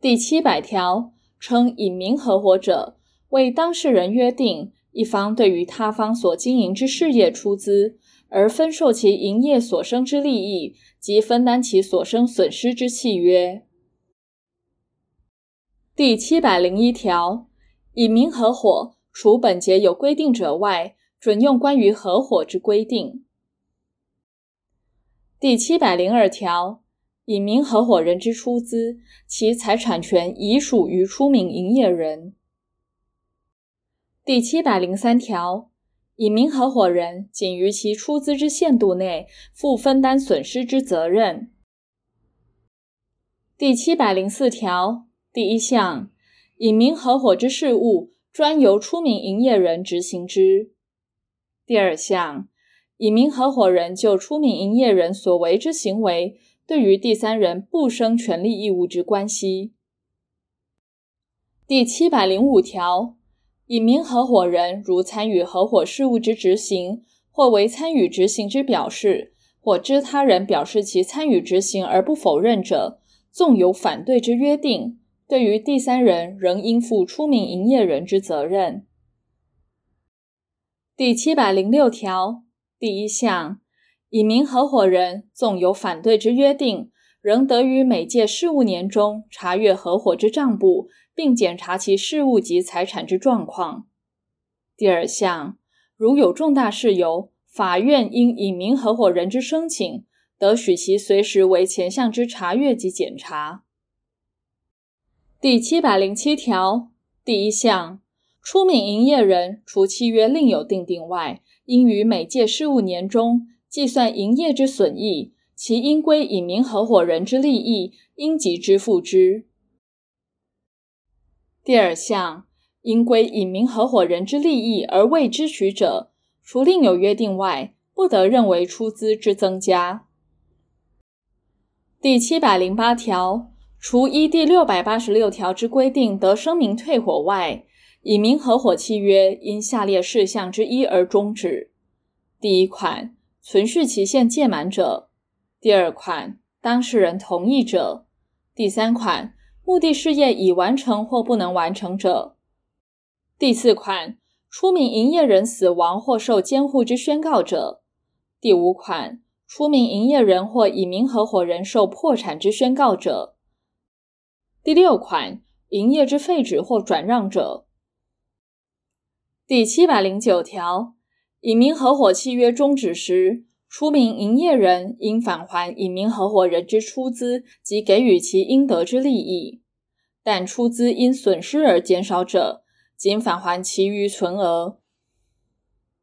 第七百条，称隐名合伙者，为当事人约定一方对于他方所经营之事业出资，而分受其营业所生之利益及分担其所生损失之契约。第七百零一条，隐名合伙除本节有规定者外，准用关于合伙之规定。第七百零二条，隐名合伙人之出资，其财产权已属于出名营业人。第七百零三条，隐名合伙人仅于其出资之限度内负分担损失之责任。第七百零四条。第一项，隐名合伙之事务专由出名营业人执行之。第二项，隐名合伙人就出名营业人所为之行为，对于第三人不生权利义务之关系。第七百零五条，隐名合伙人如参与合伙事务之执行，或为参与执行之表示，或知他人表示其参与执行而不否认者，纵有反对之约定。对于第三人，仍应负出名营业人之责任。第七百零六条第一项，隐名合伙人纵有反对之约定，仍得于每届事务年中查阅合伙之账簿，并检查其事务及财产之状况。第二项，如有重大事由，法院因隐名合伙人之申请，得许其随时为前项之查阅及检查。第七百零七条第一项，出名营业人除契约另有订定外，应于每届事务年中计算营业之损益，其应归隐名合伙人之利益，应即支付之。第二项，应归隐名合伙人之利益而未支取者，除另有约定外，不得认为出资之增加。第七百零八条。除依第六百八十六条之规定得声明退伙外，隐名合伙契约因下列事项之一而终止：第一款，存续期限届满者；第二款，当事人同意者；第三款，目的事业已完成或不能完成者；第四款，出名营业人死亡或受监护之宣告者；第五款，出名营业人或隐名合伙人受破产之宣告者。第六款，营业之废止或转让者。第七百零九条，隐名合伙契约终止时，出名营业人应返还隐名合伙人之出资及给予其应得之利益，但出资因损失而减少者，仅返还其余存额，